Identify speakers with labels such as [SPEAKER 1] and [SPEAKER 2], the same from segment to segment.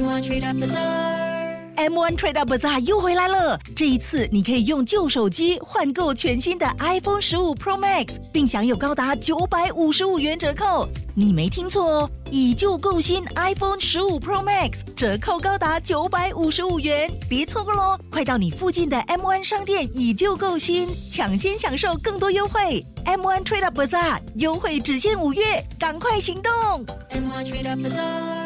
[SPEAKER 1] M1 Trade Up Bazaar.
[SPEAKER 2] M1 Trade Up Bazaar 又回来了，这一次你可以用旧手机换购全新的 iPhone 十五 Pro Max，并享有高达九百五十五元折扣。你没听错哦，以旧购新 iPhone 十五 Pro Max 折扣高达九百五十五元，别错过喽！快到你附近的 M1 商店以旧购新，抢先享受更多优惠。M1 Trade Up Bazaar 优惠只限五月，赶快行动
[SPEAKER 1] ！M1 Trade Up Bazaar.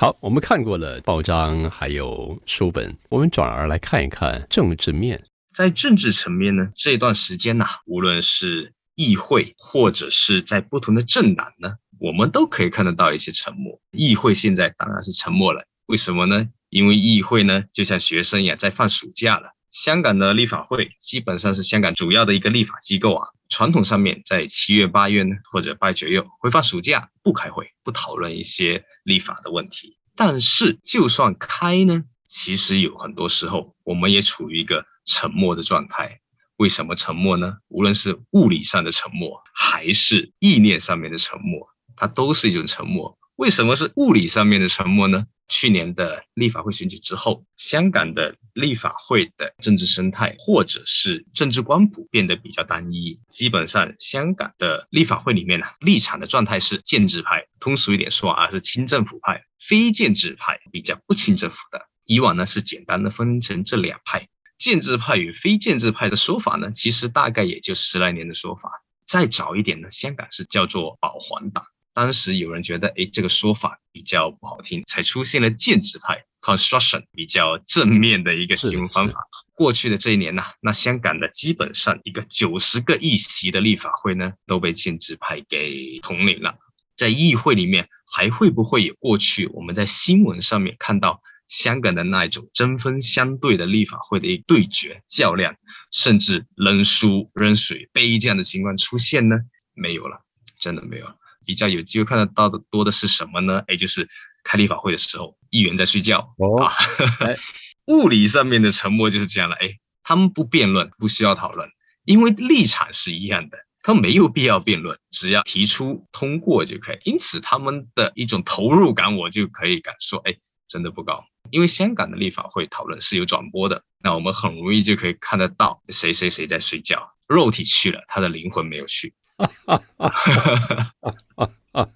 [SPEAKER 3] 好，我们看过了报章还有书本，我们转而来看一看政治面。
[SPEAKER 4] 在政治层面呢，这段时间呐、无论是议会或者是在不同的政党呢，我们都可以看得到一些沉默。议会现在当然是沉默了，为什么呢？因为议会呢，就像学生一样在放暑假了。香港的立法会基本上是香港主要的一个立法机构啊，传统上面在七月、八月呢，或者八九月会放暑假，不开会，不讨论一些立法的问题。但是就算开呢，其实有很多时候我们也处于一个沉默的状态。为什么沉默呢？无论是物理上的沉默，还是意念上面的沉默，它都是一种沉默。为什么是物理上面的沉默呢？去年的立法会选举之后，香港的立法会的政治生态或者是政治光谱变得比较单一。基本上，香港的立法会里面呢、立场的状态是建制派，通俗一点说啊，是亲政府派；非建制派比较不亲政府的。以往呢是简单的分成这两派，建制派与非建制派的说法呢，其实大概也就十来年的说法。再早一点呢，香港是叫做保皇党。当时有人觉得，哎，这个说法比较不好听，才出现了建制派 （construction） 比较正面的一个形容方法。过去的这一年呐、那香港的基本上一个九十个议席的立法会呢，都被建制派给统领了。在议会里面，还会不会有过去我们在新闻上面看到香港的那一种针锋相对的立法会的一个对决较量，甚至扔书、扔水杯这样的情况出现呢？没有了，真的没有了。比较有机会看得到的多的是什么呢？哎，就是开立法会的时候，议员在睡觉、
[SPEAKER 3] 哦
[SPEAKER 4] 啊
[SPEAKER 3] 哎。
[SPEAKER 4] 物理上面的沉默就是这样了。哎，他们不辩论，不需要讨论，因为立场是一样的，他们没有必要辩论，只要提出通过就可以。因此，他们的一种投入感，我就可以感受，哎，真的不高。因为香港的立法会讨论是有转播的，那我们很容易就可以看得到谁谁谁在睡觉，肉体去了，他的灵魂没有去。
[SPEAKER 3] 哈哈哈哈哈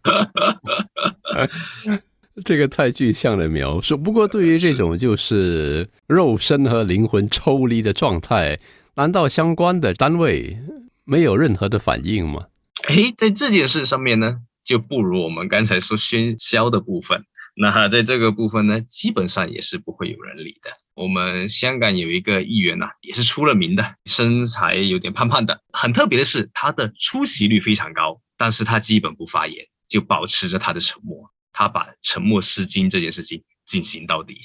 [SPEAKER 3] 哈这个太具象的描述。不过，对于这种就是肉身和灵魂抽离的状态，难道相关的单位没有任何的反应吗？
[SPEAKER 4] 哎，在这件事上面呢，就不如我们刚才说喧嚣的部分。那在这个部分呢，基本上也是不会有人理的。我们香港有一个议员呐、也是出了名的，身材有点胖胖的。很特别的是，他的出席率非常高，但是他基本不发言，就保持着他的沉默。他把沉默是金这件事情进行到底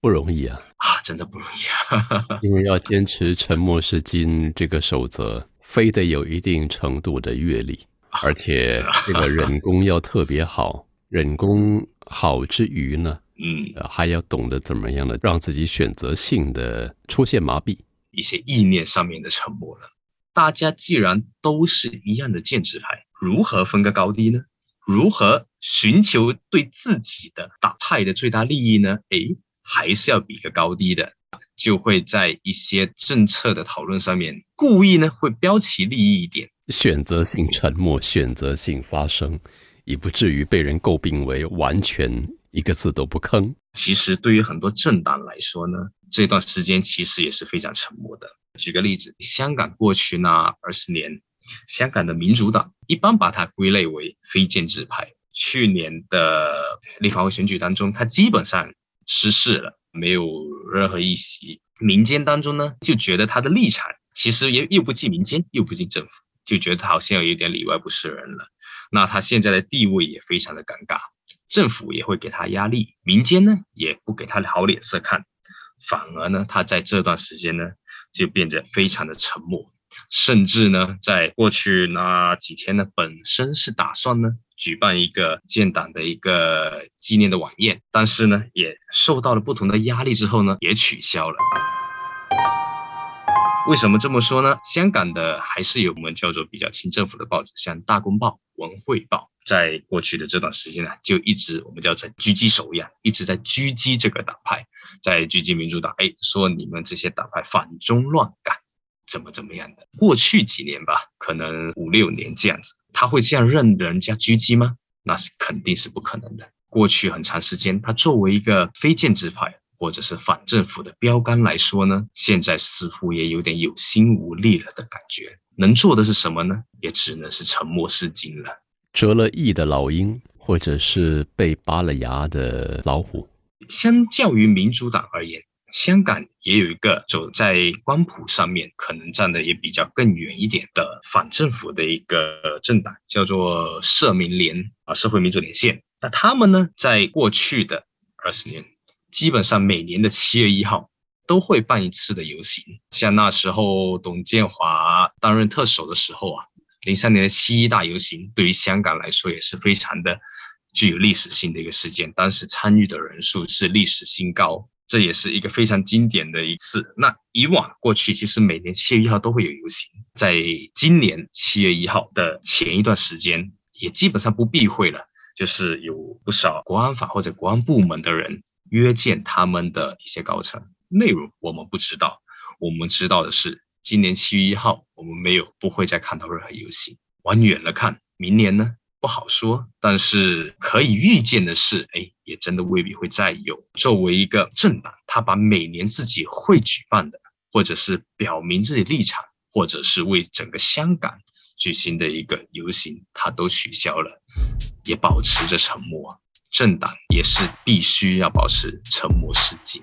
[SPEAKER 3] 不容易啊，
[SPEAKER 4] 啊，真的不容易啊。
[SPEAKER 3] 因为要坚持沉默是金这个守则，非得有一定程度的阅历，而且 这个忍功要特别好。忍功好之余呢，
[SPEAKER 4] 嗯，
[SPEAKER 3] 呃还要懂得怎么样的让自己选择性的出现麻痹。
[SPEAKER 4] 一些意念上面的沉默了。大家既然都是一样的建制派，如何分个高低呢？如何寻求对自己的党派的最大利益呢？诶，还是要比个高低的，就会在一些政策的讨论上面，故意呢会标奇立异一点。
[SPEAKER 3] 选择性沉默，选择性发声，以不至于被人诟病为完全一个字都不吭。
[SPEAKER 4] 其实对于很多政党来说呢，这段时间其实也是非常沉默的。举个例子，香港过去那二十年，香港的民主党一般把它归类为非建制派。去年的立法会选举当中，它基本上失势了，没有任何一席。民间当中呢，就觉得他的立场其实也又不进民间，又不进政府，就觉得他好像有点里外不是人了。那他现在的地位也非常的尴尬，政府也会给他压力，民间呢也不给他好脸色看，反而呢，他在这段时间呢就变得非常的沉默，甚至呢，在过去那几天呢，本身是打算呢举办一个建党的一个纪念的晚宴，但是呢，也受到了不同的压力之后呢，也取消了。为什么这么说呢？香港的还是有我们叫做比较亲政府的报纸，像《大公报》《文汇报》，在过去的这段时间呢，就一直我们叫做狙击手一样，一直在狙击这个党派，在狙击民主党。哎，说你们这些党派反中乱港，怎么怎么样的？过去几年吧，可能五六年这样子，他会这样任人家狙击吗？那是肯定是不可能的。过去很长时间，他作为一个非建制派。或者是反政府的标杆来说呢，现在似乎也有点有心无力了的感觉。能做的是什么呢？也只能是沉默是金了。
[SPEAKER 3] 折了翼的老鹰，或者是被拔了牙的老虎。
[SPEAKER 4] 相较于民主党而言，香港也有一个走在光谱上面，可能站的也比较更远一点的反政府的一个政党，叫做社民联啊，社会民主连线。那他们呢，在过去的二十年。基本上每年的七月一号都会办一次的游行，像那时候董建华担任特首的时候啊，零三年的七一大游行，对于香港来说也是非常的具有历史性的一个事件，当时参与的人数是历史新高，这也是一个非常经典的一次。那以往过去其实每年七月一号都会有游行，在今年七月一号的前一段时间，也基本上不避讳了，就是有不少国安法或者国安部门的人。约见他们的一些高层，内容我们不知道。我们知道的是，今年七月一号，我们没有不会再看到任何游行。往远了看，明年呢不好说。但是可以预见的是，哎，也真的未必会再有。作为一个政党，他把每年自己会举办的，或者是表明自己立场，或者是为整个香港举行的一个游行，他都取消了，也保持着沉默。政党也是必须要保持沉默是金。